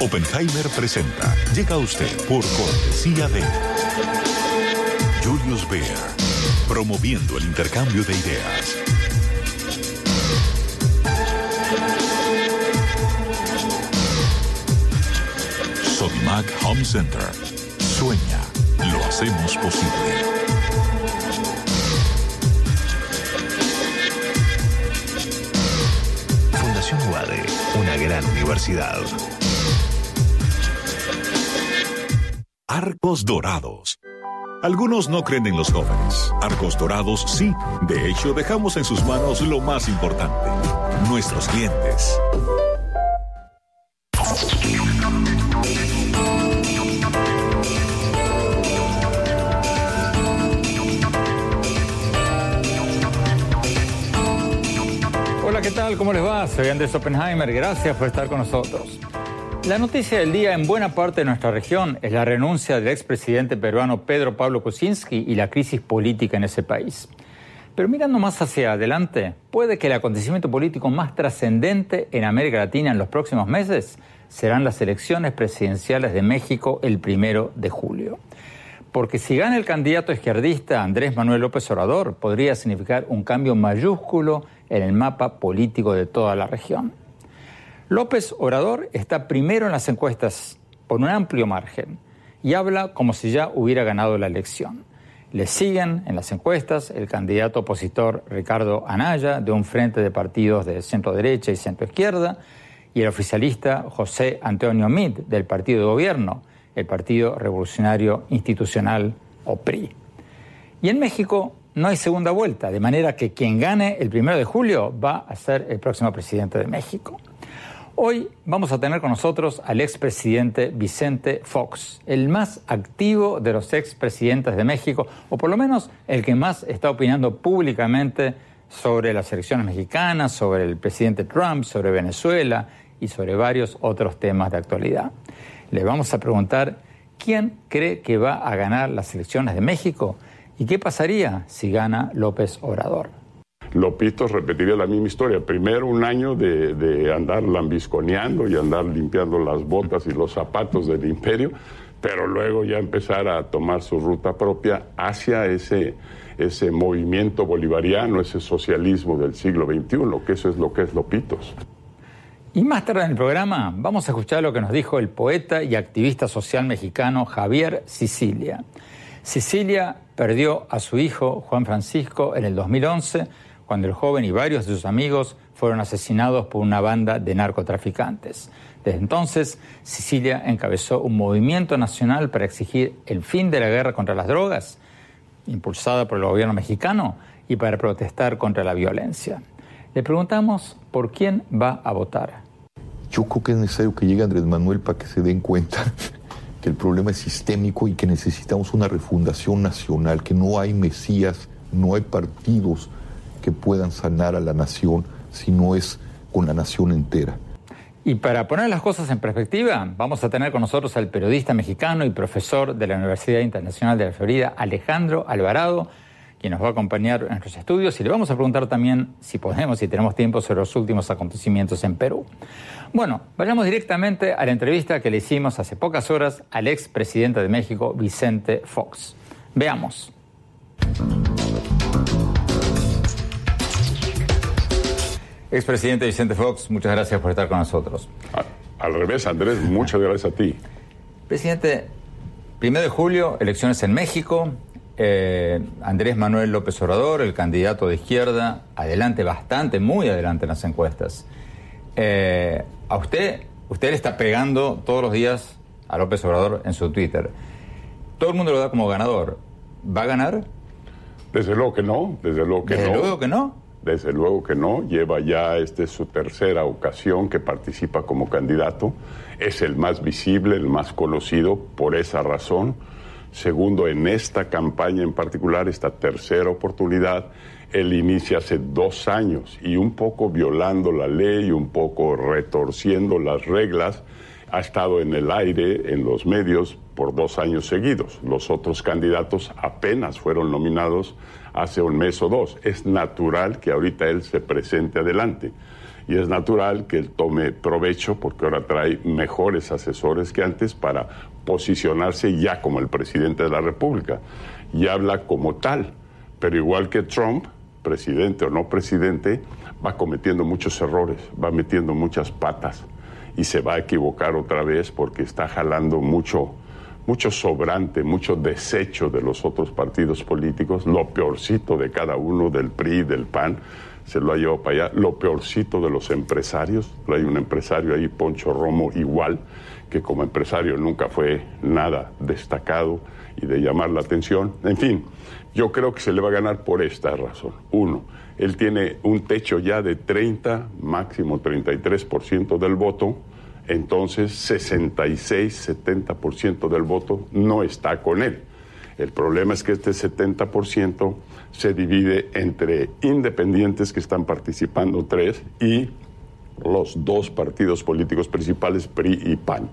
Oppenheimer presenta. Llega a usted por cortesía de Julius Baer, promoviendo el intercambio de ideas. Sodimac Home Center. Sueña, lo hacemos posible. Fundación UADE, una gran universidad. Arcos Dorados. Algunos no creen en los jóvenes. Arcos Dorados sí. De hecho, dejamos en sus manos lo más importante, nuestros clientes. Hola, ¿qué tal? ¿Cómo les va? Soy Andrés Oppenheimer. Gracias por estar con nosotros. La noticia del día en buena parte de nuestra región es la renuncia del expresidente peruano Pedro Pablo Kuczynski y la crisis política en ese país. Pero mirando más hacia adelante, puede que el acontecimiento político más trascendente en América Latina en los próximos meses serán las elecciones presidenciales de México el primero de julio. Porque si gana el candidato izquierdista Andrés Manuel López Obrador, podría significar un cambio mayúsculo en el mapa político de toda la región. López Obrador está primero en las encuestas por un amplio margen y habla como si ya hubiera ganado la elección. Le siguen en las encuestas el candidato opositor Ricardo Anaya de un frente de partidos de centro derecha y centro izquierda y el oficialista José Antonio Mid del partido de gobierno, el Partido Revolucionario Institucional o PRI. Y en México no hay segunda vuelta, de manera que quien gane el primero de julio va a ser el próximo presidente de México. Hoy vamos a tener con nosotros al expresidente Vicente Fox, el más activo de los expresidentes de México, o por lo menos el que más está opinando públicamente sobre las elecciones mexicanas, sobre el presidente Trump, sobre Venezuela y sobre varios otros temas de actualidad. Le vamos a preguntar quién cree que va a ganar las elecciones de México y qué pasaría si gana López Obrador. Lopitos repetiría la misma historia. Primero un año de, de, andar lambisconeando y andar limpiando las botas y los zapatos del imperio, pero luego ya empezar a tomar su ruta propia hacia ese, ese movimiento bolivariano, ese socialismo del siglo XXI, que eso es lo que es Lopitos. Y más tarde en el programa vamos a escuchar lo que nos dijo el poeta y activista social mexicano Javier Sicilia. Sicilia perdió a su hijo Juan Francisco en el 2011 cuando el joven y varios de sus amigos fueron asesinados por una banda de narcotraficantes. Desde entonces, Sicilia encabezó un movimiento nacional para exigir el fin de la guerra contra las drogas, impulsada por el gobierno mexicano, y para protestar contra la violencia. Le preguntamos por quién va a votar. Yo creo que es necesario que llegue Andrés Manuel para que se den cuenta que el problema es sistémico y que necesitamos una refundación nacional, que no hay mesías, no hay partidos que puedan sanar a la nación si no es con la nación entera. Y para poner las cosas en perspectiva, vamos a tener con nosotros al periodista mexicano y profesor de la Universidad Internacional de la Florida, Alejandro Alvarado, quien nos va a acompañar en nuestros estudios y le vamos a preguntar también, si podemos, si tenemos tiempo, sobre los últimos acontecimientos en Perú. Bueno, vayamos directamente a la entrevista que le hicimos hace pocas horas al expresidente de México, Vicente Fox. Veamos. Expresidente Vicente Fox, muchas gracias por estar con nosotros. Al revés, Andrés, muchas gracias a ti. Presidente, primero de julio, elecciones en México. Eh, Andrés Manuel López Obrador, el candidato de izquierda, adelante bastante, muy adelante en las encuestas. Eh, a usted, usted le está pegando todos los días a López Obrador en su Twitter. Todo el mundo lo da como ganador. ¿Va a ganar? Desde luego que no, desde luego que Desde no. luego que no. Desde luego que no, lleva ya esta es su tercera ocasión que participa como candidato, es el más visible, el más conocido por esa razón. Segundo, en esta campaña en particular, esta tercera oportunidad, él inicia hace dos años y un poco violando la ley, un poco retorciendo las reglas, ha estado en el aire, en los medios, por dos años seguidos. Los otros candidatos apenas fueron nominados hace un mes o dos. Es natural que ahorita él se presente adelante. Y es natural que él tome provecho porque ahora trae mejores asesores que antes para posicionarse ya como el presidente de la República. Y habla como tal. Pero igual que Trump, presidente o no presidente, va cometiendo muchos errores, va metiendo muchas patas y se va a equivocar otra vez porque está jalando mucho, mucho sobrante, mucho desecho de los otros partidos políticos, lo peorcito de cada uno, del PRI, del PAN, se lo ha llevado para allá, lo peorcito de los empresarios, hay un empresario ahí, Poncho Romo, igual, que como empresario nunca fue nada destacado y de llamar la atención. En fin, yo creo que se le va a ganar por esta razón. Uno, él tiene un techo ya de 30, máximo 33% del voto, entonces 66, 70% del voto no está con él. El problema es que este 70% se divide entre independientes que están participando, tres, y los dos partidos políticos principales, PRI y PAN.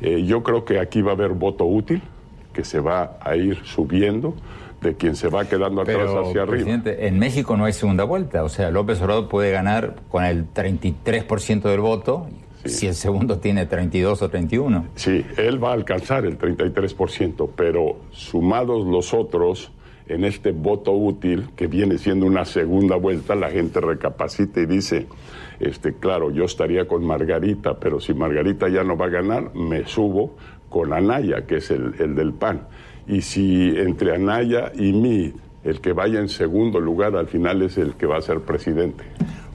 Eh, yo creo que aquí va a haber voto útil, que se va a ir subiendo de quien se va quedando atrás Pero, hacia arriba. presidente, en México no hay segunda vuelta. O sea, López Obrador puede ganar con el 33% del voto si el segundo tiene 32 o 31. Sí, él va a alcanzar el 33%, pero sumados los otros en este voto útil que viene siendo una segunda vuelta, la gente recapacita y dice, este, claro, yo estaría con Margarita, pero si Margarita ya no va a ganar, me subo con Anaya, que es el, el del PAN. Y si entre Anaya y mí, el que vaya en segundo lugar al final es el que va a ser presidente.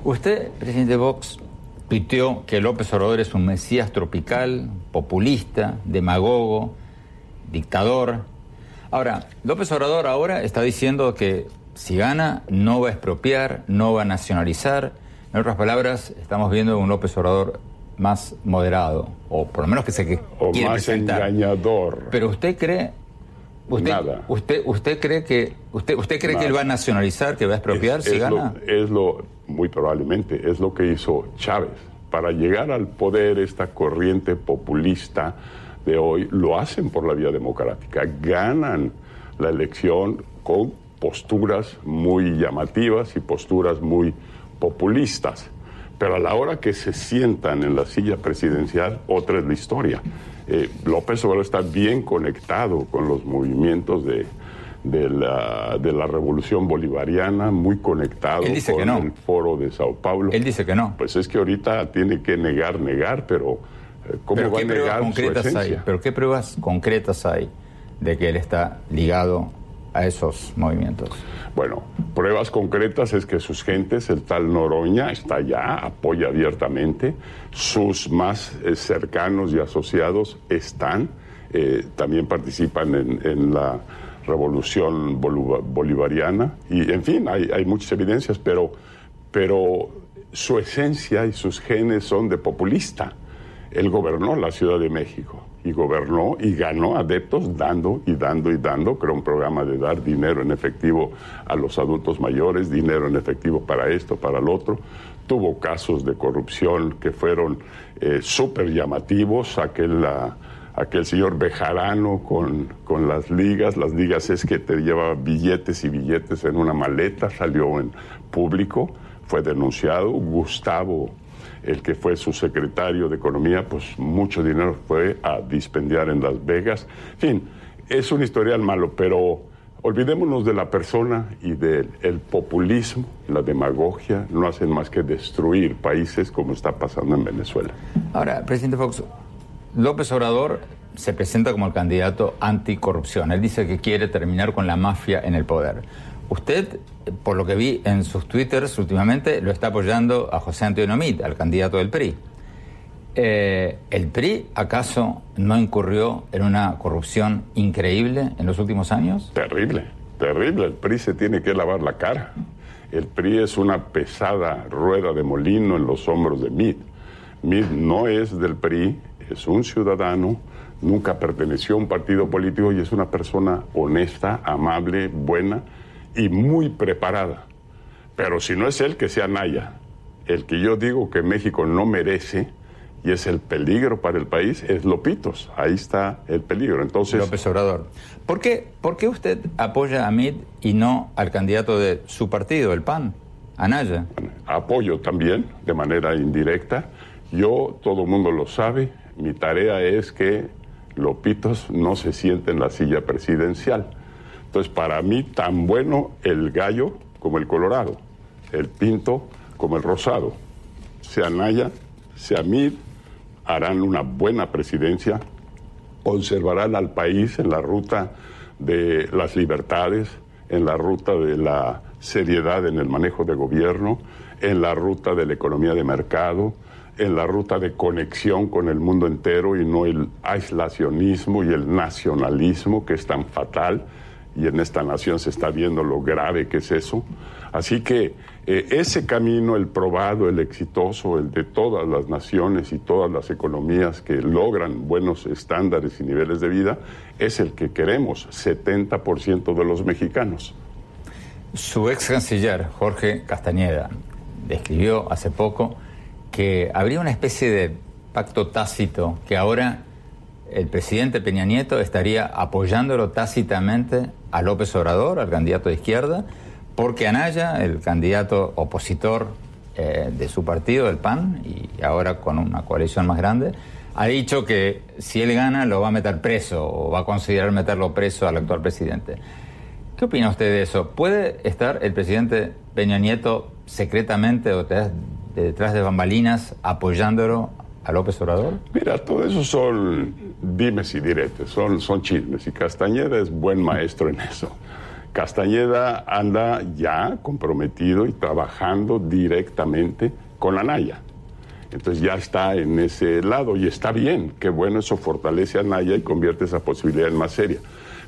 Usted, presidente Vox, tuiteó que López Obrador es un mesías tropical, populista, demagogo, dictador. Ahora, López Obrador ahora está diciendo que si gana no va a expropiar, no va a nacionalizar. En otras palabras, estamos viendo un López Obrador más moderado, o por lo menos que se que O quiere más presentar. engañador. Pero usted cree, usted, Nada. usted, usted cree que usted, usted cree que él va a nacionalizar, que va a expropiar Es- si es gana. Lo, es lo, muy probablemente, es lo que hizo Chávez. Para llegar al poder, esta corriente populista de hoy lo hacen por la vía democrática. Ganan la elección con posturas muy llamativas y posturas muy populistas. Pero a la hora que se sientan en la silla presidencial, otra es la historia. Eh, López Obrador está bien conectado con los movimientos de, de la, de la revolución bolivariana, muy conectado Él dice con que no. el foro de Sao Paulo. Él dice que no. Pues es que ahorita tiene que negar, negar, pero eh, ¿cómo Pero va a ¿qué pruebas negar su concretas hay? Pero qué pruebas concretas hay de que él está ligado a esos movimientos. Bueno, pruebas concretas es que sus gentes, el tal Noroña, está allá, apoya abiertamente, sus más eh, cercanos y asociados están, eh, también participan en, en la revolución bolivariana, y en fin, hay, hay muchas evidencias, pero, pero su esencia y sus genes son de populista. Él gobernó la Ciudad de México y gobernó y ganó adeptos dando y dando y dando. Creó un programa de dar dinero en efectivo a los adultos mayores, dinero en efectivo para esto, para lo otro. Tuvo casos de corrupción que fueron eh, súper llamativos. Aquel, aquel señor Bejarano con, con las ligas. Las ligas es que te lleva billetes y billetes en una maleta, salió en público, fue denunciado. Gustavo el que fue su secretario de Economía, pues mucho dinero fue a dispendiar en Las Vegas. En fin, es un historial malo, pero Olvidémonos de la persona y del el populismo, la demagogia, no hacen más que destruir países como está pasando en Venezuela. Ahora, presidente Fox, López Obrador se presenta como el candidato anticorrupción. Él dice que quiere terminar con la mafia en el poder. Usted, por lo que vi en sus twitters últimamente, lo está apoyando a José Antonio Mit, al candidato del PRI. Eh, ¿El PRI acaso no incurrió en una corrupción increíble en los últimos años? Terrible, terrible. El PRI se tiene que lavar la cara. El PRI es una pesada rueda de molino en los hombros de Mid. Mid no es del PRI, es un ciudadano, nunca perteneció a un partido político y es una persona honesta, amable, buena y muy preparada. Pero si no es él, que sea Naya. El que yo digo que México no merece y es el peligro para el país, es Lopitos. Ahí está el peligro. Entonces, López Obrador. ¿Por qué, ¿Por qué usted apoya a Mid y no al candidato de su partido, el PAN, Anaya? Apoyo también, de manera indirecta. Yo, todo el mundo lo sabe, mi tarea es que Lopitos no se siente en la silla presidencial. Entonces, para mí, tan bueno el gallo como el colorado, el pinto como el rosado. Sea Anaya, sea Mid, harán una buena presidencia, conservarán al país en la ruta de las libertades, en la ruta de la seriedad en el manejo de gobierno, en la ruta de la economía de mercado, en la ruta de conexión con el mundo entero y no el aislacionismo y el nacionalismo que es tan fatal y en esta nación se está viendo lo grave que es eso. Así que eh, ese camino, el probado, el exitoso, el de todas las naciones y todas las economías que logran buenos estándares y niveles de vida, es el que queremos, 70% de los mexicanos. Su ex canciller, Jorge Castañeda, describió hace poco que habría una especie de pacto tácito que ahora el presidente Peña Nieto estaría apoyándolo tácitamente a López Obrador, al candidato de izquierda, porque Anaya, el candidato opositor eh, de su partido, el PAN, y ahora con una coalición más grande, ha dicho que si él gana lo va a meter preso o va a considerar meterlo preso al actual presidente. ¿Qué opina usted de eso? ¿Puede estar el presidente Peña Nieto secretamente o detrás de bambalinas apoyándolo a López Obrador? Mira, todo eso son dimes y diretes, son, son chismes y Castañeda es buen maestro en eso. Castañeda anda ya comprometido y trabajando directamente con la Naya. Entonces ya está en ese lado y está bien, qué bueno, eso fortalece a Naya y convierte esa posibilidad en más seria.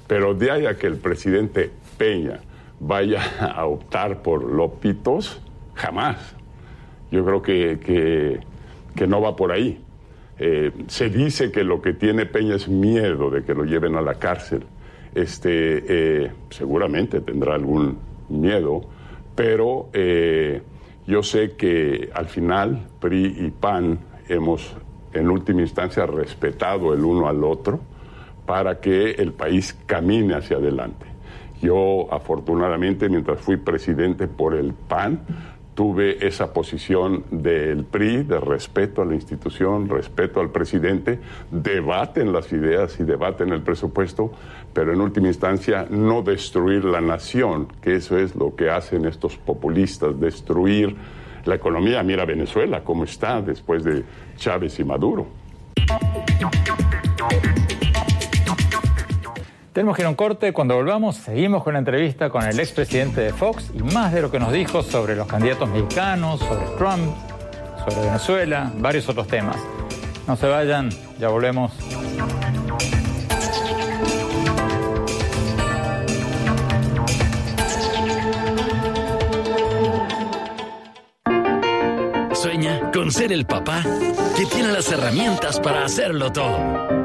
Pero de ahí a que el presidente Peña vaya a optar por Lopitos, jamás. Yo creo que, que, no va por ahí. Eh, se dice que lo que tiene Peña es miedo de que lo lleven a la cárcel. Este, eh, seguramente tendrá algún miedo, pero eh, yo sé que al final PRI y PAN hemos en última instancia respetado el uno al otro para que el país camine hacia adelante. Yo afortunadamente mientras fui presidente por el PAN, tuve esa posición del PRI de respeto a la institución, respeto al presidente, debaten las ideas y debaten el presupuesto, pero en última instancia no destruir la nación, que eso es lo que hacen estos populistas, destruir la economía. Mira Venezuela, cómo está después de Chávez y Maduro. Tenemos que ir a un corte. Cuando volvamos, seguimos con la entrevista con el expresidente de Fox y más de lo que nos dijo sobre los candidatos mexicanos, sobre Trump, sobre Venezuela, varios otros temas. No se vayan, ya volvemos. Sueña con ser el papá que tiene las herramientas para hacerlo todo.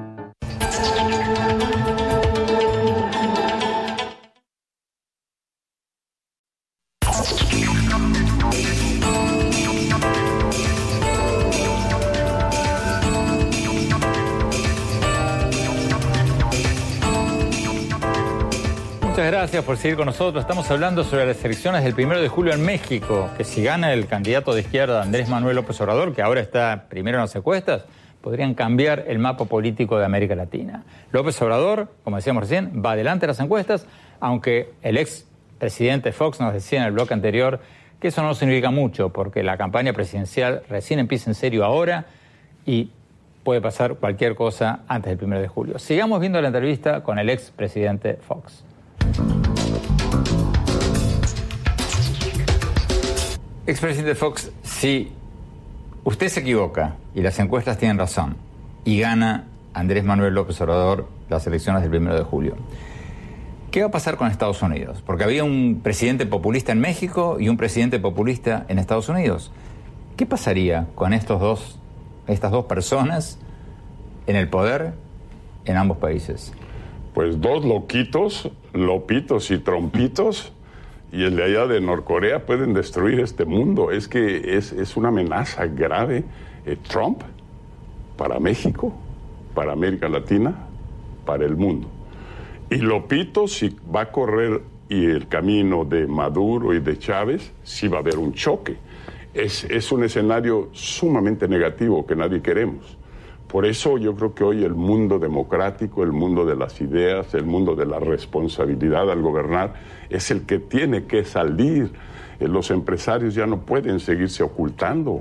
Gracias por seguir con nosotros. Estamos hablando sobre las elecciones del primero de julio en México, que si gana el candidato de izquierda Andrés Manuel López Obrador, que ahora está primero en las encuestas, podrían cambiar el mapa político de América Latina. López Obrador, como decíamos recién, va adelante en las encuestas, aunque el ex presidente Fox nos decía en el bloque anterior que eso no significa mucho, porque la campaña presidencial recién empieza en serio ahora y puede pasar cualquier cosa antes del primero de julio. Sigamos viendo la entrevista con el ex presidente Fox. Expresidente Fox, si usted se equivoca y las encuestas tienen razón y gana Andrés Manuel López Obrador las elecciones del primero de julio, ¿qué va a pasar con Estados Unidos? Porque había un presidente populista en México y un presidente populista en Estados Unidos. ¿Qué pasaría con estos dos, estas dos personas en el poder en ambos países? Pues dos loquitos, lopitos y trompitos y el de allá de Norcorea pueden destruir este mundo. Es que es, es una amenaza grave. Eh, Trump para México, para América Latina, para el mundo. Y Lopito, si va a correr y el camino de Maduro y de Chávez, sí va a haber un choque. Es, es un escenario sumamente negativo que nadie queremos. Por eso yo creo que hoy el mundo democrático, el mundo de las ideas, el mundo de la responsabilidad al gobernar, es el que tiene que salir. Eh, los empresarios ya no pueden seguirse ocultando.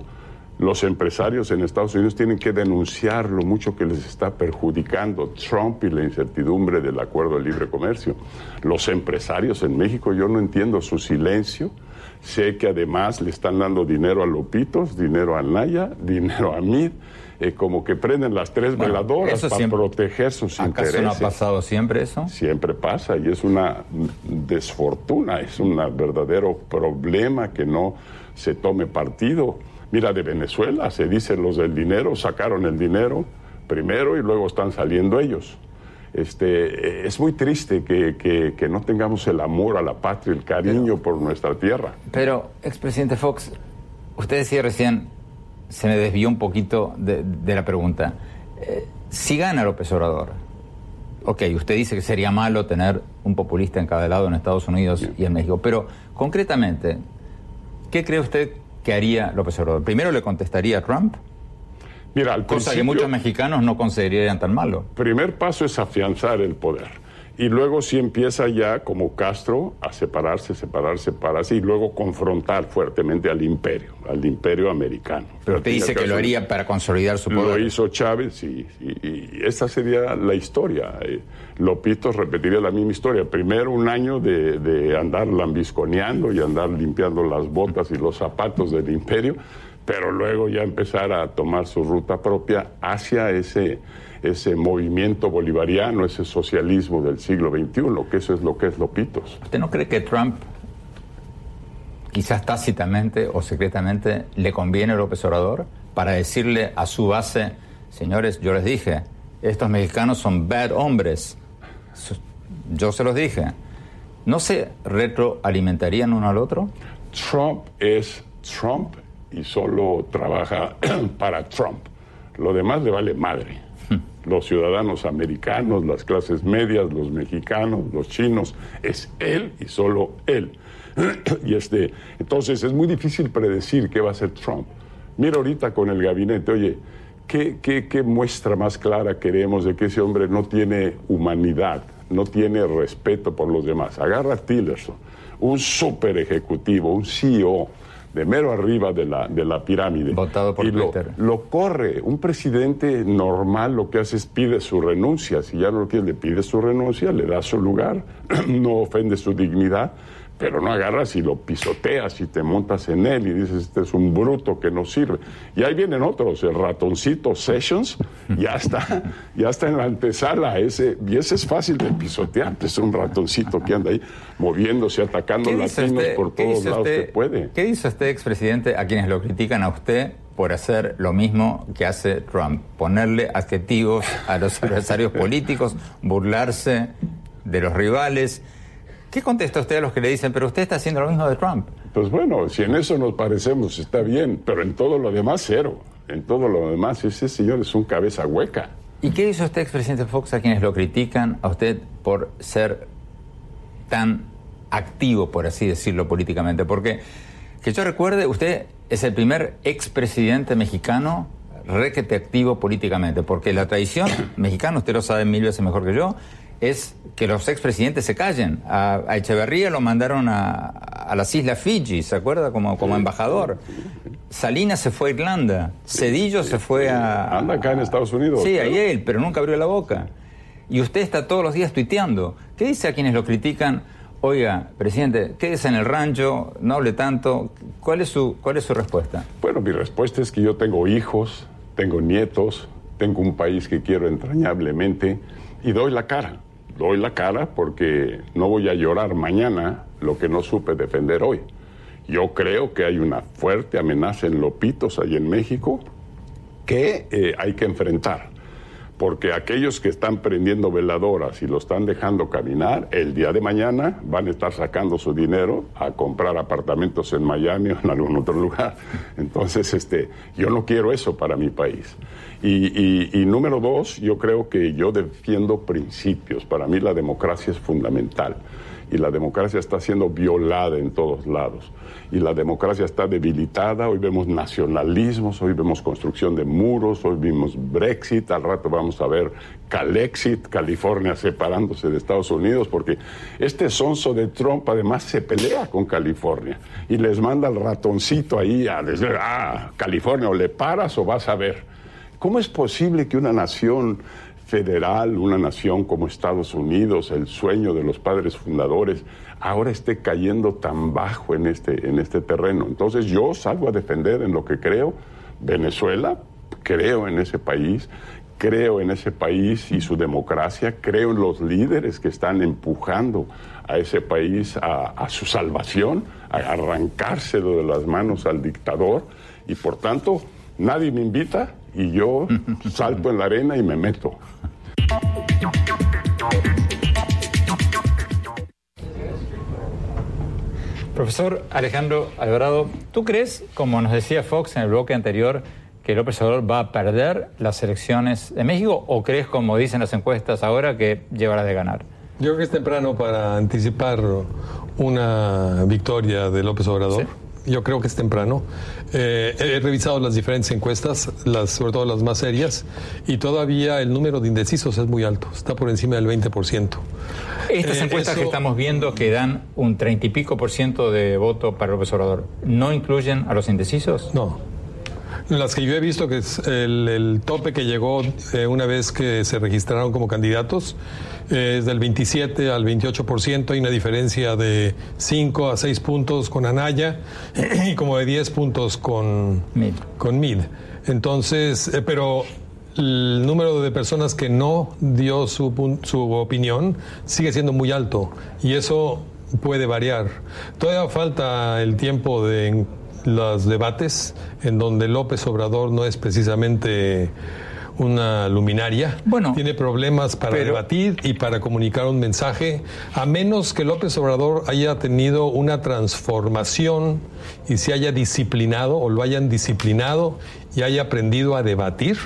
Los empresarios en Estados Unidos tienen que denunciar lo mucho que les está perjudicando Trump y la incertidumbre del acuerdo de libre comercio. Los empresarios en México, yo no entiendo su silencio. Sé que además le están dando dinero a Lopitos, dinero a Naya, dinero a Mid eh, como que prenden las tres veladoras para proteger sus intereses. ¿Acaso no ha pasado siempre eso? Siempre pasa y es una desfortuna, es un verdadero problema que no se tome partido. Mira, de Venezuela se dice los del dinero sacaron el dinero primero y luego están saliendo ellos. Este, es muy triste que, que, que no tengamos el amor a la patria, el cariño por nuestra tierra. Pero, expresidente Fox, usted decía recién, se me desvió un poquito de, la pregunta. Eh, si gana López Obrador, ok, usted dice que sería malo tener un populista en cada lado en Estados Unidos y en México, pero concretamente, ¿qué cree usted que haría López Obrador? Primero le contestaría a Trump. Mira, al cosa que muchos mexicanos no considerarían tan malo. Primer paso es afianzar el poder. Y luego sí empieza ya, como Castro, a separarse, separarse, separarse y luego confrontar fuertemente al imperio, al imperio americano. Pero usted dice que lo haría para consolidar su poder. Lo hizo Chávez y, y, esa sería la historia. Eh, Lopito repetiría la misma historia. Primero un año de, de andar lambisconeando y andar limpiando las botas y los zapatos del imperio, pero luego ya empezar a tomar su ruta propia hacia ese ese movimiento bolivariano, ese socialismo del siglo XXI, que eso es lo que es Lopitos. ¿Usted no cree que Trump, quizás tácitamente o secretamente, le conviene a López Obrador para decirle a su base, señores, yo les dije, estos mexicanos son bad hombres, yo se los dije, ¿no se retroalimentarían uno al otro? Trump es Trump y solo trabaja para Trump. Lo demás le vale madre los ciudadanos americanos, las clases medias, los mexicanos, los chinos, es él y solo él. y este, entonces es muy difícil predecir qué va a hacer Trump. Mira ahorita con el gabinete, oye, ¿qué, qué, qué muestra más clara queremos de que ese hombre no tiene humanidad, no tiene respeto por los demás? Agarra a Tillerson, un super ejecutivo, un CEO de mero arriba de la, de la pirámide. Votado por y lo, corre. Un presidente normal lo que hace es pide su renuncia. Si ya no lo quiere, le pide su renuncia, le da su lugar, no ofende su dignidad pero no agarras y lo pisoteas y te montas en él y dices, este es un bruto que no sirve. Y ahí vienen otros, el ratoncito Sessions, ya está, ya está en la antesala, ese, y ese es fácil de pisotear, es un ratoncito que anda ahí moviéndose, atacando latinos por todos lados que puede. ¿Qué dice usted, expresidente, a quienes lo critican a usted por hacer lo mismo que hace Trump? Ponerle adjetivos a los adversarios políticos, burlarse de los rivales. ¿Qué contesta usted a los que le dicen, pero usted está haciendo lo mismo de Trump? Pues bueno, si en eso nos parecemos está bien, pero en todo lo demás cero. En todo lo demás ese señor es un cabeza hueca. ¿Y qué hizo usted, expresidente Fox, a quienes lo critican a usted por ser tan activo, por así decirlo políticamente? Porque, que yo recuerde, usted es el primer expresidente mexicano requete activo políticamente, porque la tradición mexicana, usted lo sabe mil veces mejor que yo, es que los expresidentes se callen. A, Echeverría lo mandaron a, las Islas Fiji, ¿se acuerda? Como, como embajador. Salinas se fue a Irlanda. Cedillo se fue a... Anda acá en Estados Unidos. Sí, a él, pero nunca abrió la boca. Y usted está todos los días tuiteando. ¿Qué dice a quienes lo critican? Oiga, presidente, quédese en el rancho, no hable tanto. ¿Cuál es su, cuál es su respuesta? Bueno, mi respuesta es que yo tengo hijos, tengo nietos, tengo un país que quiero entrañablemente y doy la cara doy la cara porque no voy a llorar mañana lo que no supe defender hoy. Yo creo que hay una fuerte amenaza en Lopitos, ahí en México, que eh, hay que enfrentar. Porque aquellos que están prendiendo veladoras y lo están dejando caminar, el día de mañana van a estar sacando su dinero a comprar apartamentos en Miami o en algún otro lugar. Entonces, este, yo no quiero eso para mi país. Y, número dos, yo creo que yo defiendo principios. Para mí la democracia es fundamental y la democracia está siendo violada en todos lados. Y la democracia está debilitada, hoy vemos nacionalismos, hoy vemos construcción de muros, hoy vimos Brexit, al rato vamos a ver Calexit, California separándose de Estados Unidos, porque este sonso de Trump además se pelea con California y les manda el ratoncito ahí a decir, ah, California, o le paras o vas a ver. ¿Cómo es posible que una nación federal, una nación como Estados Unidos, el sueño de los padres fundadores, ahora esté cayendo tan bajo en este, en este terreno? Entonces yo salgo a defender en lo que creo Venezuela, creo en ese país, creo en ese país y su democracia, creo en los líderes que están empujando a ese país a, a su salvación, a arrancárselo de las manos al dictador y por tanto nadie me invita y yo salto en la arena y me meto. Profesor Alejandro Alvarado, ¿tú crees, como nos decía Fox en el bloque anterior, que López Obrador va a perder las elecciones de México o crees, como dicen las encuestas ahora, que llevará de ganar? Yo creo que es temprano para anticipar una victoria de López Obrador. Yo creo que es temprano. Eh, he revisado las diferentes encuestas, las, sobre todo las más serias, y todavía el número de indecisos es muy alto, está por encima del 20%. Estas eh, encuestas que estamos viendo que dan un 30 y pico por ciento de voto para López Obrador, ¿no incluyen a los indecisos? No. Las que yo he visto, que es el, tope que llegó eh, una vez que se registraron como candidatos, es del 27 al 28%, hay una diferencia de 5 a 6 puntos con Anaya y como de 10 puntos con Mid. Con Mid. Entonces, eh, pero el número de personas que no dio su, su opinión sigue siendo muy alto y eso puede variar. Todavía falta el tiempo de los debates en donde López Obrador no es precisamente una luminaria, bueno, tiene problemas para debatir y para comunicar un mensaje, a menos que López Obrador haya tenido una transformación y se haya disciplinado o lo hayan disciplinado y haya aprendido a debatir.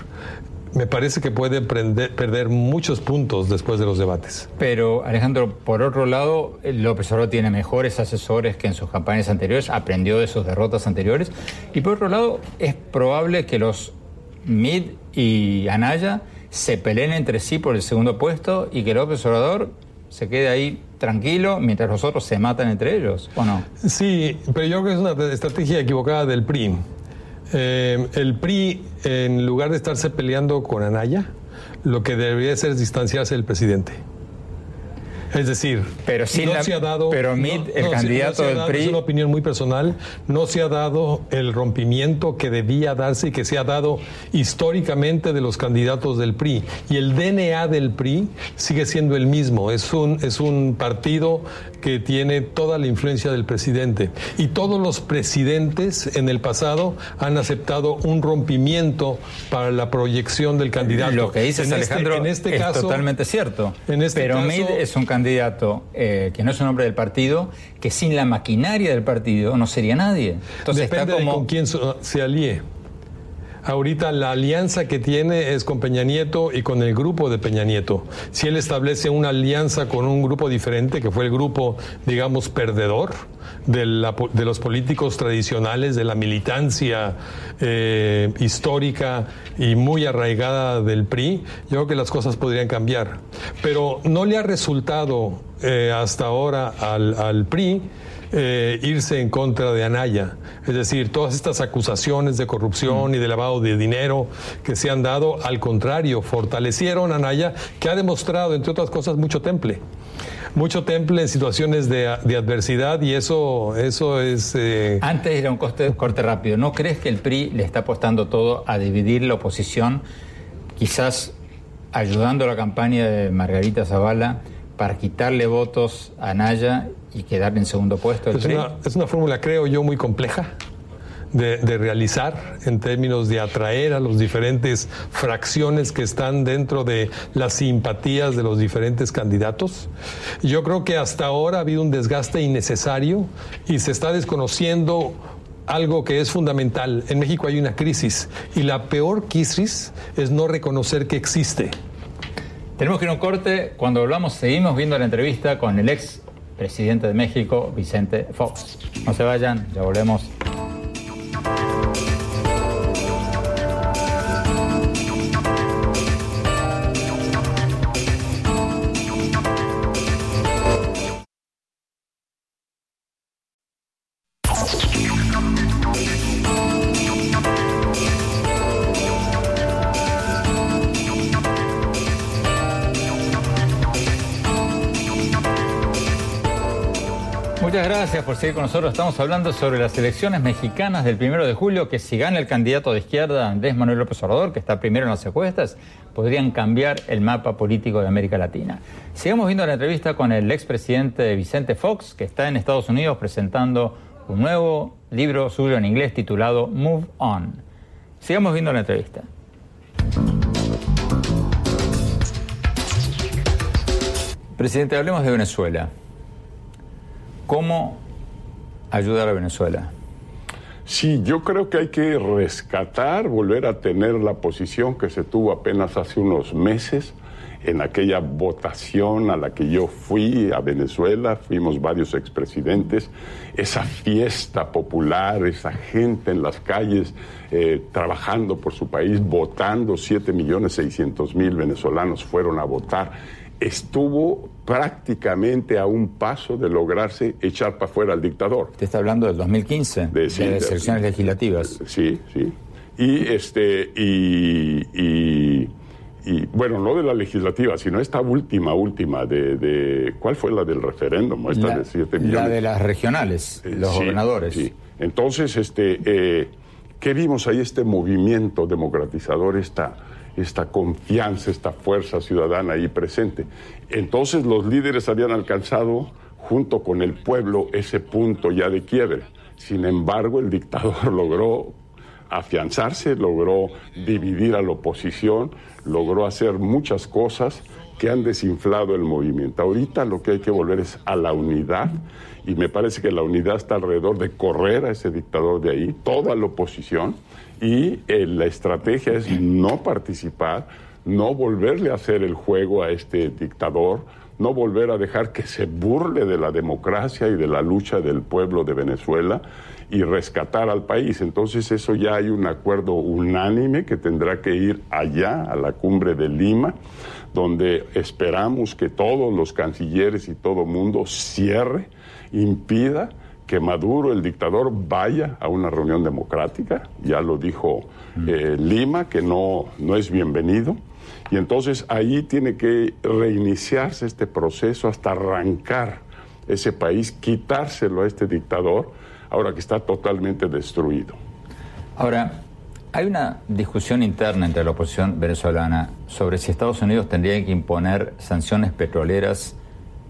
Me parece que puede perder muchos puntos después de los debates. Pero, Alejandro, por otro lado, López Obrador tiene mejores asesores que en sus campañas anteriores, aprendió de sus derrotas anteriores. Y por otro lado, es probable que los Mid y Anaya se peleen entre sí por el segundo puesto y que López Obrador se quede ahí tranquilo mientras los otros se matan entre ellos, ¿o no? Sí, pero yo creo que es una estrategia equivocada del PRI. Eh, el PRI, en lugar de estarse peleando con Anaya, lo que debería hacer es distanciarse del presidente. Es decir, pero no se ha dado. Pero el candidato del PRI. Es una opinión muy personal. No se ha dado el rompimiento que debía darse y que se ha dado históricamente de los candidatos del PRI. Y el DNA del PRI sigue siendo el mismo. Es un, es un partido que tiene toda la influencia del presidente. Y todos los presidentes en el pasado han aceptado un rompimiento para la proyección del candidato. Lo que dices, este, Alejandro, en este es totalmente cierto. En este pero Mid es un candidato eh, que no es un hombre del partido, que sin la maquinaria del partido no sería nadie. Entonces Depende está como... de con quién se alíe. Ahorita la alianza que tiene es con Peña Nieto y con el grupo de Peña Nieto. Si él establece una alianza con un grupo diferente, que fue el grupo, digamos, perdedor, de, los políticos tradicionales, de la militancia eh, histórica y muy arraigada del PRI, yo creo que las cosas podrían cambiar. Pero no le ha resultado eh, hasta ahora al, al PRI eh, irse en contra de Anaya. Es decir, todas estas acusaciones de corrupción y de lavado de dinero que se han dado, al contrario, fortalecieron a Anaya, que ha demostrado, entre otras cosas, mucho temple mucho temple en situaciones de, adversidad y eso, eso es... Eh, Antes era un corte, corte rápido. ¿No crees que el PRI le está apostando todo a dividir la oposición, quizás ayudando a la campaña de Margarita Zavala para quitarle votos a Naya y quedar en segundo puesto? Es una, es una fórmula, creo yo, muy compleja de, realizar en términos de atraer a los diferentes fracciones que están dentro de las simpatías de los diferentes candidatos. Yo creo que hasta ahora ha habido un desgaste innecesario y se está desconociendo algo que es fundamental. En México hay una crisis y la peor crisis es no reconocer que existe. Tenemos que ir a un corte. Cuando volvamos, seguimos viendo la entrevista con el ex presidente de México, Vicente Fox. No se vayan, ya volvemos. Por seguir con nosotros. Estamos hablando sobre las elecciones mexicanas del primero de julio, que si gana el candidato de izquierda Andrés Manuel López Obrador, que está primero en las encuestas, podrían cambiar el mapa político de América Latina. Sigamos viendo la entrevista con el expresidente Vicente Fox, que está en Estados Unidos presentando un nuevo libro suyo en inglés titulado Move On. Sigamos viendo la entrevista. Presidente, hablemos de Venezuela. ¿Cómo ayudar a Venezuela? Sí, yo creo que hay que rescatar, volver a tener la posición que se tuvo apenas hace unos meses en aquella votación a la que yo fui a Venezuela, fuimos varios expresidentes, esa fiesta popular, esa gente en las calles eh, trabajando por su país, votando, 7 millones 600 mil venezolanos fueron a votar estuvo prácticamente a un paso de lograrse echar para afuera al dictador. Usted está hablando del 2015, de, las elecciones legislativas. Sí, sí. Y este y, bueno, no de la legislativa, sino esta última, última de, ¿cuál fue la del referéndum? Esta la, de 7 millones. La de las regionales, eh, los gobernadores. Sí. Entonces, este, eh, ¿qué vimos ahí? Este movimiento democratizador, esta esta confianza, esta fuerza ciudadana ahí presente. Entonces los líderes habían alcanzado junto con el pueblo ese punto ya de quiebre. Sin embargo, el dictador logró afianzarse, logró dividir a la oposición, logró hacer muchas cosas que han desinflado el movimiento. Ahorita lo que hay que volver es a la unidad y me parece que la unidad está alrededor de correr a ese dictador de ahí, toda la oposición, y eh, la estrategia es no participar, no volverle a hacer el juego a este dictador, no volver a dejar que se burle de la democracia y de la lucha del pueblo de Venezuela y rescatar al país. Entonces eso ya hay un acuerdo unánime que tendrá que ir allá, a la cumbre de Lima, donde esperamos que todos los cancilleres y todo mundo cierre, impida que Maduro, el dictador, vaya a una reunión democrática, ya lo dijo mm. eh, Lima, que no, no es bienvenido, y entonces ahí tiene que reiniciarse este proceso hasta arrancar ese país, quitárselo a este dictador, ahora que está totalmente destruido. Ahora, hay una discusión interna entre la oposición venezolana sobre si Estados Unidos tendría que imponer sanciones petroleras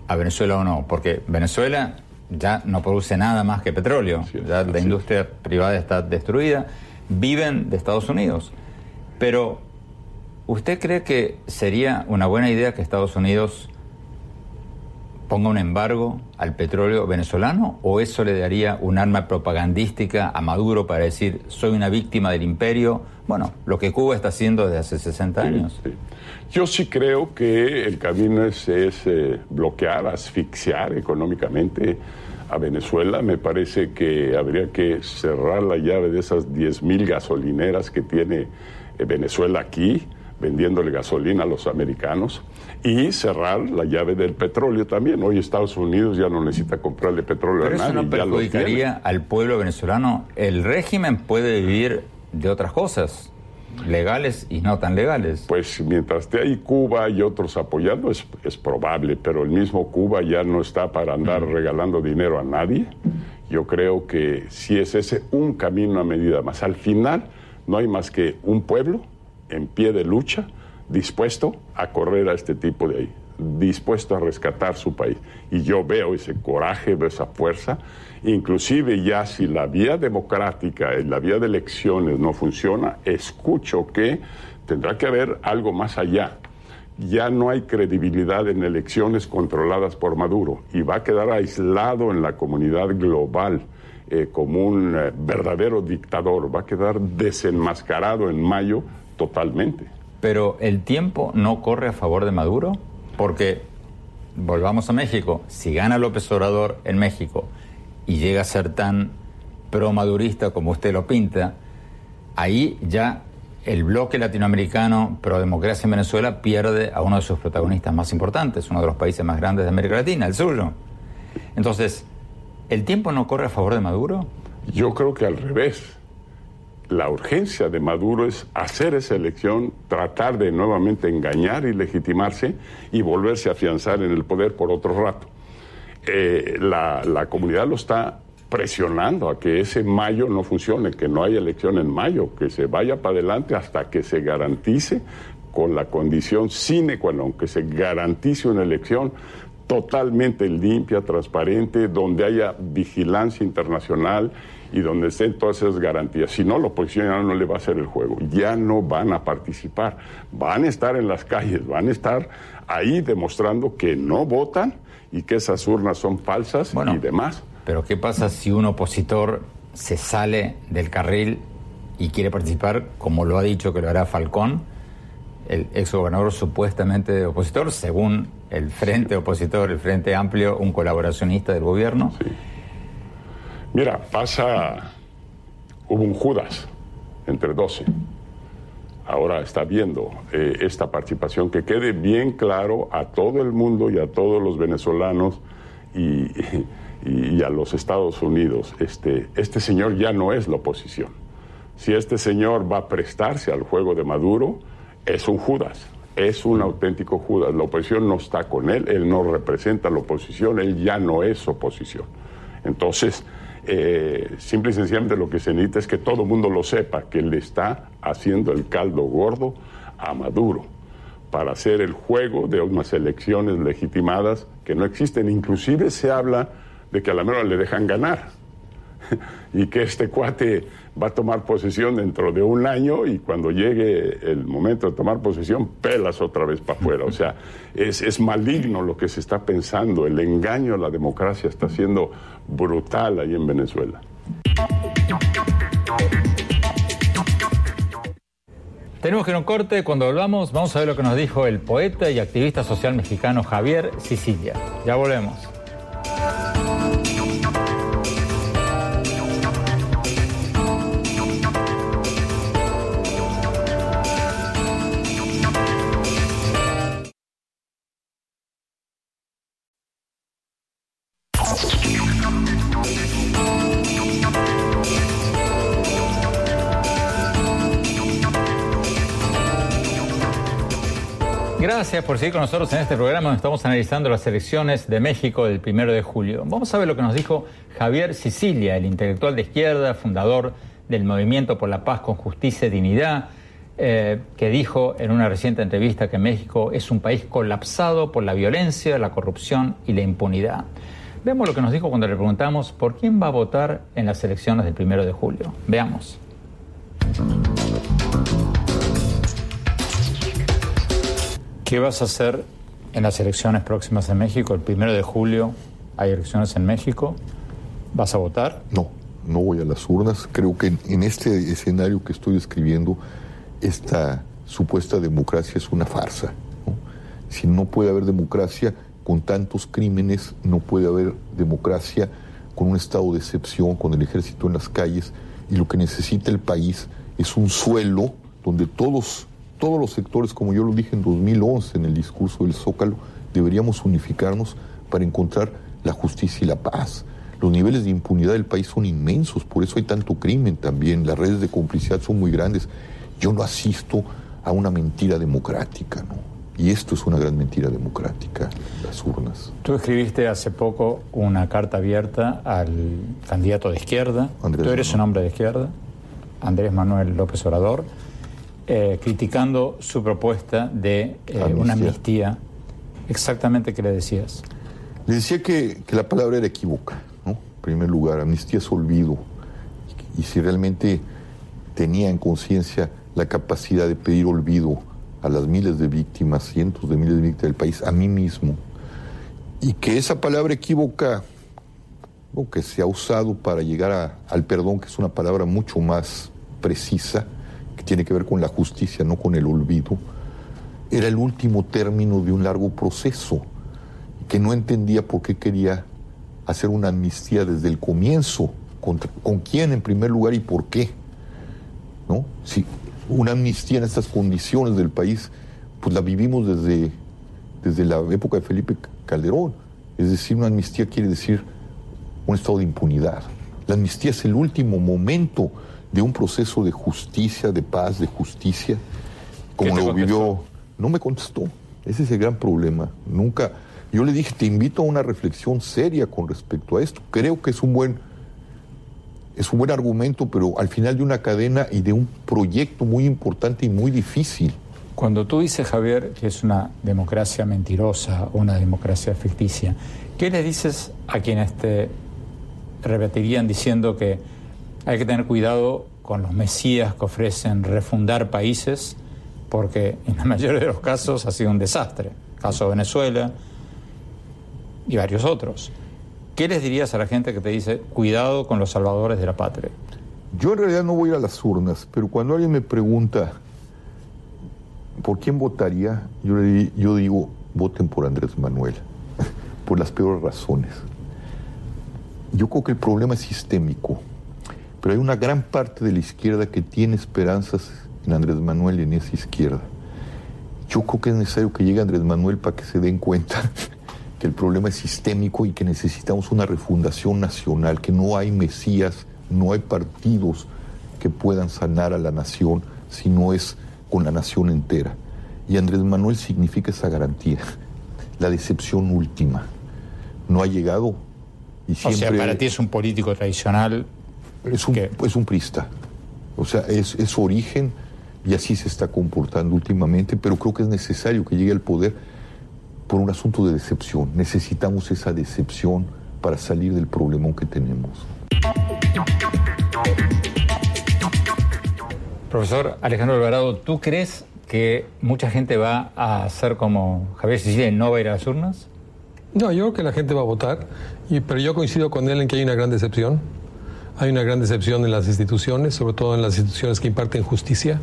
a Venezuela o no, porque Venezuela ya no produce nada más que petróleo, ya la industria privada está destruida, viven de Estados Unidos. Pero, ¿usted cree que sería una buena idea que Estados Unidos ponga un embargo al petróleo venezolano o eso le daría un arma propagandística a Maduro para decir soy una víctima del imperio? Bueno, lo que Cuba está haciendo desde hace 60 años. Yo sí creo que el camino es, eh, bloquear, asfixiar económicamente a Venezuela. Me parece que habría que cerrar la llave de esas 10.000 gasolineras que tiene eh, Venezuela aquí vendiéndole gasolina a los americanos y cerrar la llave del petróleo también. Hoy Estados Unidos ya no necesita comprarle petróleo Pero a nadie. Eso no perjudicaría al pueblo venezolano. El régimen puede vivir de otras cosas legales y no tan legales. Pues mientras esté ahí Cuba y otros apoyando es, es probable, pero el mismo Cuba ya no está para andar regalando dinero a nadie. Yo creo que si es ese un camino a medida más. Al final no hay más que un pueblo en pie de lucha, dispuesto a correr a este tipo de ahí, dispuesto a rescatar su país. Y yo veo ese coraje, veo esa fuerza, inclusive ya si la vía democrática, la vía de elecciones no funciona, escucho que tendrá que haber algo más allá. Ya no hay credibilidad en elecciones controladas por Maduro y va a quedar aislado en la comunidad global. Eh, como un eh, verdadero dictador, va a quedar desenmascarado en mayo totalmente. Pero el tiempo no corre a favor de Maduro, porque volvamos a México, si gana López Obrador en México y llega a ser tan pro-madurista como usted lo pinta, ahí ya el bloque latinoamericano pro-democracia en Venezuela pierde a uno de sus protagonistas más importantes, uno de los países más grandes de América Latina, el suyo. Entonces, ¿el tiempo no corre a favor de Maduro? Yo creo que al revés la urgencia de Maduro es hacer esa elección, tratar de nuevamente engañar y legitimarse y volverse a afianzar en el poder por otro rato. Eh, la, la, comunidad lo está presionando a que ese mayo no funcione, que no haya elección en mayo, que se vaya para adelante hasta que se garantice con la condición sine qua non, que se garantice una elección totalmente limpia, transparente, donde haya vigilancia internacional y donde estén todas esas garantías. Si no, la oposición ya no le va a hacer el juego, ya no van a participar, van a estar en las calles, van a estar ahí demostrando que no votan y que esas urnas son falsas y demás. Pero ¿qué pasa si un opositor se sale del carril y quiere participar, como lo ha dicho que lo hará Falcón, el exgobernador supuestamente opositor, según el frente opositor, el frente amplio, un colaboracionista del gobierno? Sí. Mira, pasa, hubo un Judas entre 12. Ahora está viendo eh, esta participación, que quede bien claro a todo el mundo y a todos los venezolanos y, a los Estados Unidos. Este, este señor ya no es la oposición. Si este señor va a prestarse al juego de Maduro, es un Judas, es un auténtico Judas. La oposición no está con él, él no representa a la oposición, él ya no es oposición. Entonces, eh, simple y sencillamente lo que se necesita es que todo el mundo lo sepa, que le está haciendo el caldo gordo a Maduro para hacer el juego de unas elecciones legitimadas que no existen. Inclusive se habla de que a la mera le dejan ganar y que este cuate va a tomar posesión dentro de un año y cuando llegue el momento de tomar posesión, pelas otra vez para afuera. O sea, es, es, maligno lo que se está pensando, el engaño a la democracia está siendo brutal ahí en Venezuela. Tenemos que ir a un corte, cuando volvamos vamos a ver lo que nos dijo el poeta y activista social mexicano Javier Sicilia. Ya volvemos. Gracias por seguir con nosotros en este programa estamos analizando las elecciones de México del primero de julio. Vamos a ver lo que nos dijo Javier Sicilia, el intelectual de izquierda, fundador del Movimiento por la Paz con Justicia y Dignidad, eh, que dijo en una reciente entrevista que México es un país colapsado por la violencia, la corrupción y la impunidad. Veamos lo que nos dijo cuando le preguntamos por quién va a votar en las elecciones del primero de julio. Veamos. ¿Qué vas a hacer en las elecciones próximas en México. El primero de julio hay elecciones en México. ¿Vas a votar? No, no voy a las urnas. Creo que en este escenario que estoy describiendo, esta supuesta democracia es una farsa. Si no puede haber democracia con tantos crímenes, no puede haber democracia con un estado de excepción, con el ejército en las calles, y lo que necesita el país es un suelo donde todos, todos los sectores, como yo lo dije en 2011 en el discurso del Zócalo, deberíamos unificarnos para encontrar la justicia y la paz. Los niveles de impunidad del país son inmensos, por eso hay tanto crimen también, las redes de complicidad son muy grandes. Yo no asisto a una mentira democrática, ¿no? Y esto es una gran mentira democrática, las urnas. Tú escribiste hace poco una carta abierta al candidato de izquierda. Tú eres un hombre de izquierda, Andrés Manuel López Obrador, eh, criticando su propuesta de eh, una amnistía. Exactamente qué le decías. Le decía que, que la palabra era equívoca, ¿no? En primer lugar, amnistía es olvido. Y si realmente tenía en conciencia la capacidad de pedir olvido a las miles de víctimas, cientos de miles de víctimas del país, a mí mismo, y que esa palabra equívoca, o que se ha usado para llegar al perdón, que es una palabra mucho más precisa, tiene que ver con la justicia, no con el olvido, era el último término de un largo proceso, que no entendía por qué quería hacer una amnistía desde el comienzo, con quién en primer lugar y por qué. ¿No? Si, una amnistía en estas condiciones del país, pues la vivimos desde, desde la época de Felipe Calderón. Es decir, una amnistía quiere decir un estado de impunidad. La amnistía es el último momento de un proceso de justicia, de paz, de justicia, como lo vivió. No me contestó. Ese es el gran problema. Nunca. Yo le dije, te invito a una reflexión seria con respecto a esto. Creo que es un buen es un buen argumento, pero al final de una cadena y de un proyecto muy importante y muy difícil. Cuando tú dices, Javier, que es una democracia mentirosa o una democracia ficticia, ¿qué le dices a quienes te repetirían diciendo que hay que tener cuidado con los mesías que ofrecen refundar países? Porque en la mayoría de los casos ha sido un desastre. Caso de Venezuela y varios otros. ¿Qué les dirías a la gente que te dice, cuidado con los salvadores de la patria? Yo en realidad no voy a las urnas, pero cuando alguien me pregunta por quién votaría, yo, le, yo digo, voten por Andrés Manuel, por las peores razones. Yo creo que el problema es sistémico, pero hay una gran parte de la izquierda que tiene esperanzas en Andrés Manuel y en esa izquierda. Yo creo que es necesario que llegue Andrés Manuel para que se den cuenta el problema es sistémico y que necesitamos una refundación nacional, que no hay mesías, no hay partidos que puedan sanar a la nación si no es con la nación entera. Y Andrés Manuel significa esa garantía, la decepción última. No ha llegado y siempre... O sea, para ti es un político tradicional. Es un, es un prista. O sea, es, es su origen y así se está comportando últimamente, pero creo que es necesario que llegue al poder por un asunto de decepción. Necesitamos esa decepción para salir del problemón que tenemos. Profesor Alejandro Alvarado, ¿tú crees que mucha gente va a hacer como Javier Sicilia y no va a ir a las urnas? No, yo creo que la gente va a votar, y, pero yo coincido con él en que hay una gran decepción. Hay una gran decepción en las instituciones, sobre todo en las instituciones que imparten justicia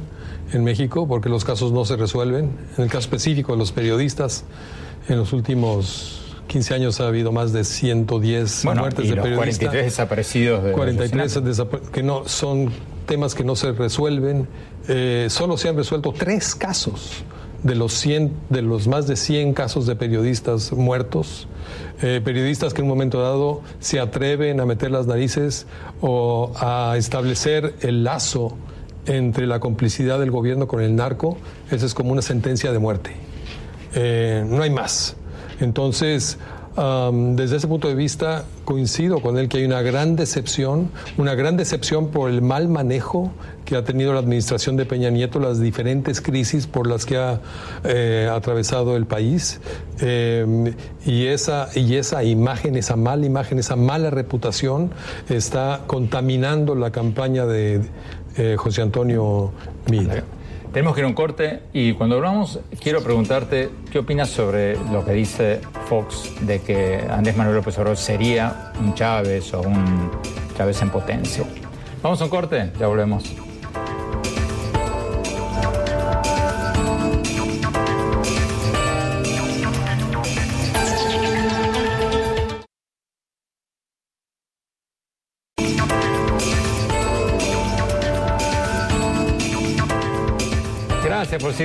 en México, porque los casos no se resuelven. En el caso específico de los periodistas, en los últimos 15 años ha habido más de 110 muertes de periodistas. 43 desaparecidos. De 43 que no son temas que no se resuelven. Eh, solo se han resuelto tres casos de los, 100, de los más de 100 casos de periodistas muertos. Eh, periodistas que en un momento dado se atreven a meter las narices o a establecer el lazo entre la complicidad del gobierno con el narco, esa es como una sentencia de muerte. Eh, no hay más. Entonces, desde ese punto de vista, coincido con él que hay una gran decepción, una gran decepción por el mal manejo que ha tenido la administración de Peña Nieto, las diferentes crisis por las que ha eh, atravesado el país, eh, y, esa, y esa imagen, esa mala imagen, esa mala reputación está contaminando la campaña de José Antonio Miller. Tenemos que ir a un corte y cuando hablamos quiero preguntarte qué opinas sobre lo que dice Fox de que Andrés Manuel López Obrador sería un Chávez o un Chávez en potencia. Vamos a un corte, ya volvemos.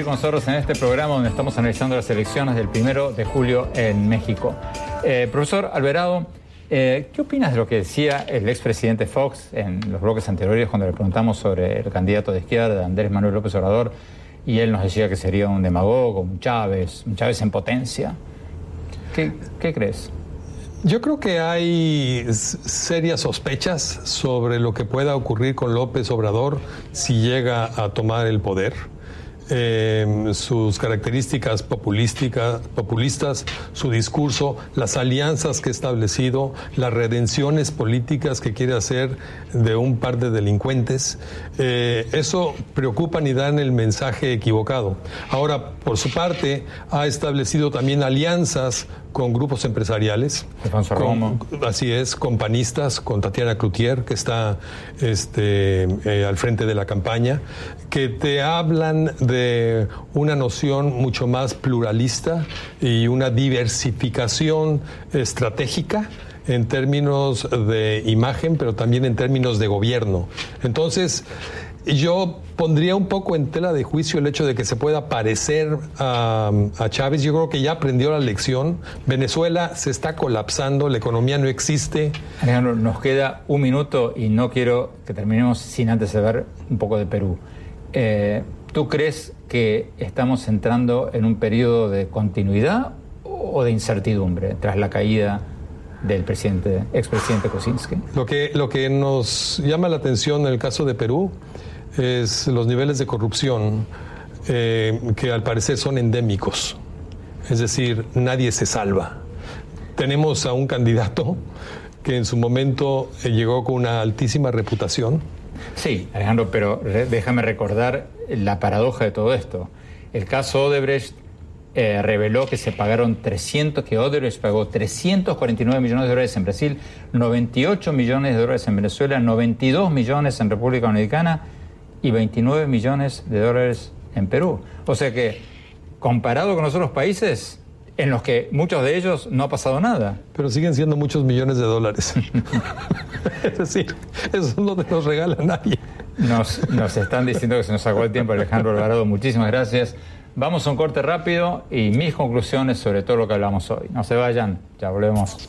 Con nosotros en este programa donde estamos analizando las elecciones del primero de julio en México. Eh, profesor Alvarado, eh, ¿qué opinas de lo que decía el expresidente Fox en los bloques anteriores cuando le preguntamos sobre el candidato de izquierda, Andrés Manuel López Obrador, y él nos decía que sería un demagogo, un Chávez, un Chávez en potencia? ¿Qué, qué crees? Yo creo que hay serias sospechas sobre lo que pueda ocurrir con López Obrador si llega a tomar el poder eh, sus características populistas, su discurso, las alianzas que ha establecido, las redenciones políticas que quiere hacer de un par de delincuentes. Eh, eso preocupan y dan el mensaje equivocado. Ahora, por su parte, ha establecido también alianzas con grupos empresariales. Con, así es, con panistas, con Tatiana Cloutier, que está este, eh, al frente de la campaña, que te hablan de una noción mucho más pluralista y una diversificación estratégica en términos de imagen, pero también en términos de gobierno. Entonces, yo pondría un poco en tela de juicio el hecho de que se pueda parecer a, Chávez. Yo creo que ya aprendió la lección. Venezuela se está colapsando, la economía no existe. Alejandro, nos queda un minuto y no quiero que terminemos sin antes de ver un poco de Perú. Eh, ¿Tú crees que estamos entrando en un periodo de continuidad o de incertidumbre tras la caída del presidente, expresidente Kosinski? Lo que, lo que nos llama la atención en el caso de Perú es los niveles de corrupción eh, que al parecer son endémicos. Es decir, nadie se salva. Tenemos a un candidato que en su momento eh, llegó con una altísima reputación. Sí, Alejandro, pero déjame recordar la paradoja de todo esto. El caso Odebrecht eh, reveló que se pagaron 300, que Odebrecht pagó 349 millones de dólares en Brasil, 98 millones de dólares en Venezuela, 92 millones en República Dominicana y 29 millones de dólares en Perú. O sea que, comparado con los otros países, en los que muchos de ellos no ha pasado nada. Pero siguen siendo muchos millones de dólares. es decir, eso no te los regala nadie. Nos, nos están diciendo que se nos sacó el tiempo, Alejandro Alvarado. Muchísimas gracias. Vamos a un corte rápido y mis conclusiones sobre todo lo que hablamos hoy. No se vayan, ya volvemos.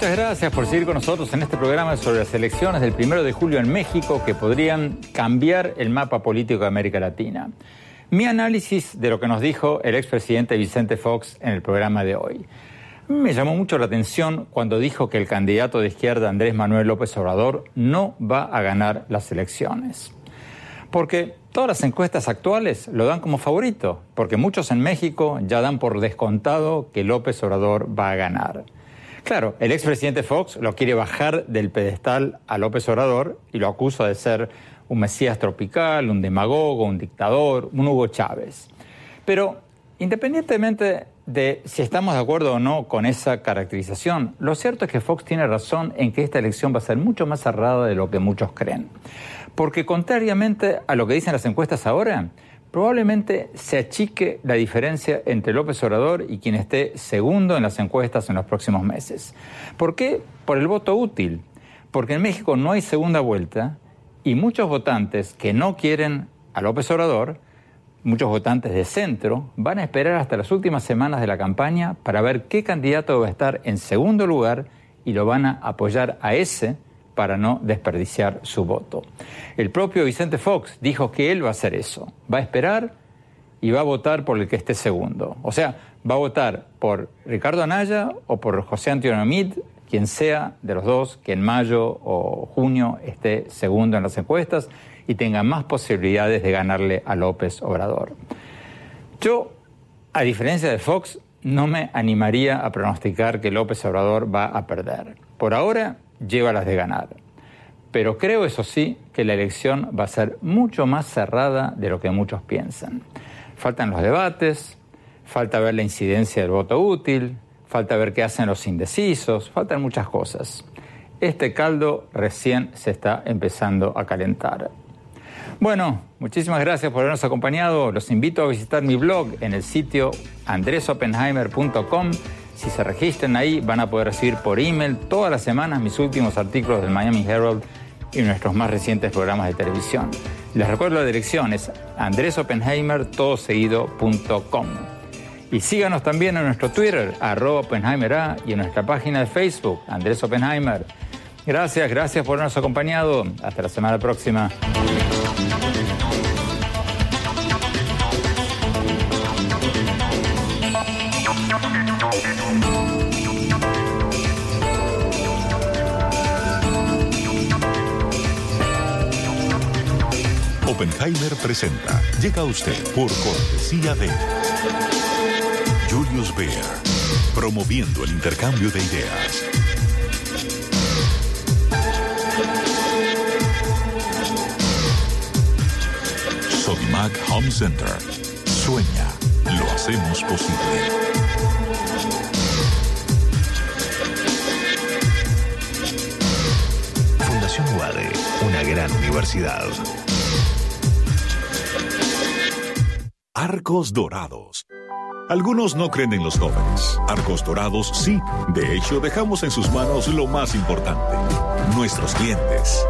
Muchas gracias por seguir con nosotros en este programa sobre las elecciones del primero de julio en México que podrían cambiar el mapa político de América Latina. Mi análisis de lo que nos dijo el expresidente Vicente Fox en el programa de hoy. Me llamó mucho la atención cuando dijo que el candidato de izquierda Andrés Manuel López Obrador no va a ganar las elecciones. Porque todas las encuestas actuales lo dan como favorito, porque muchos en México ya dan por descontado que López Obrador va a ganar. Claro, el expresidente Fox lo quiere bajar del pedestal a López Obrador y lo acusa de ser un mesías tropical, un demagogo, un dictador, un Hugo Chávez. Pero independientemente de si estamos de acuerdo o no con esa caracterización, lo cierto es que Fox tiene razón en que esta elección va a ser mucho más cerrada de lo que muchos creen. Porque contrariamente a lo que dicen las encuestas ahora, probablemente se achique la diferencia entre López Obrador y quien esté segundo en las encuestas en los próximos meses. ¿Por qué? Por el voto útil. Porque en México no hay segunda vuelta y muchos votantes que no quieren a López Obrador, muchos votantes de centro, van a esperar hasta las últimas semanas de la campaña para ver qué candidato va a estar en segundo lugar y lo van a apoyar a ese para no desperdiciar su voto. El propio Vicente Fox dijo que él va a hacer eso, va a esperar y va a votar por el que esté segundo. O sea, va a votar por Ricardo Anaya o por José Antonio Mid, quien sea de los dos que en mayo o junio esté segundo en las encuestas, y tenga más posibilidades de ganarle a López Obrador. Yo, a diferencia de Fox, no me animaría a pronosticar que López Obrador va a perder. Por ahora, lleva las de ganar. Pero creo, eso sí, que la elección va a ser mucho más cerrada de lo que muchos piensan. Faltan los debates, falta ver la incidencia del voto útil, falta ver qué hacen los indecisos, faltan muchas cosas. Este caldo recién se está empezando a calentar. Bueno, muchísimas gracias por habernos acompañado. Los invito a visitar mi blog en el sitio andresopenheimer.com. Si se registran ahí van a poder recibir por email todas las semanas mis últimos artículos del Miami Herald y nuestros más recientes programas de televisión. Les recuerdo la dirección es andresopenheimer.com. Y síganos también en nuestro Twitter, arroba Oppenheimer y en nuestra página de Facebook, Andrés Oppenheimer. Gracias, gracias por habernos acompañado. Hasta la semana próxima. Presenta. Llega a usted por cortesía de Julius Baer, promoviendo el intercambio de ideas. Sodimac Home Center. Sueña, lo hacemos posible. Fundación UADE, una gran universidad. Arcos Dorados. Algunos no creen en los jóvenes. Arcos Dorados sí. De hecho, dejamos en sus manos lo más importante, nuestros clientes.